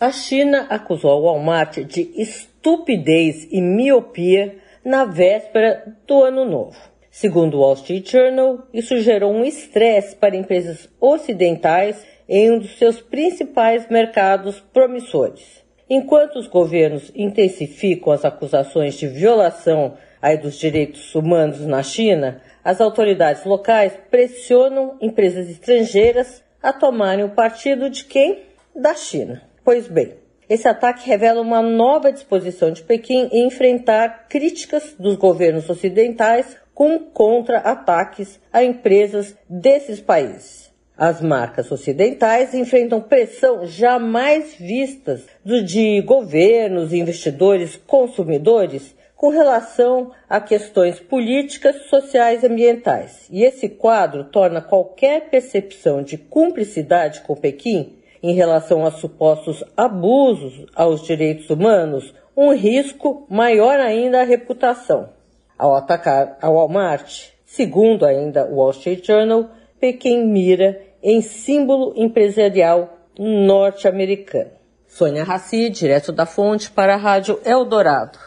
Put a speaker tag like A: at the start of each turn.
A: a China acusou o Walmart de estupidez e miopia na véspera do ano novo. Segundo o Wall Street Journal, isso gerou um estresse para empresas ocidentais em um dos seus principais mercados promissores. Enquanto os governos intensificam as acusações de violação dos direitos humanos na China, as autoridades locais pressionam empresas estrangeiras a tomarem o partido de quem? Da China. Pois bem, esse ataque revela uma nova disposição de Pequim em enfrentar críticas dos governos ocidentais com contra-ataques a empresas desses países. As marcas ocidentais enfrentam pressão jamais vistas de governos, investidores, consumidores com relação a questões políticas, sociais e ambientais. E esse quadro torna qualquer percepção de cumplicidade com Pequim em relação a supostos abusos aos direitos humanos um risco maior ainda à reputação. Ao atacar a Walmart, segundo ainda o Wall Street Journal, Pequim mira em símbolo empresarial norte-americano. Sônia Raci, direto da fonte para a Rádio Eldorado.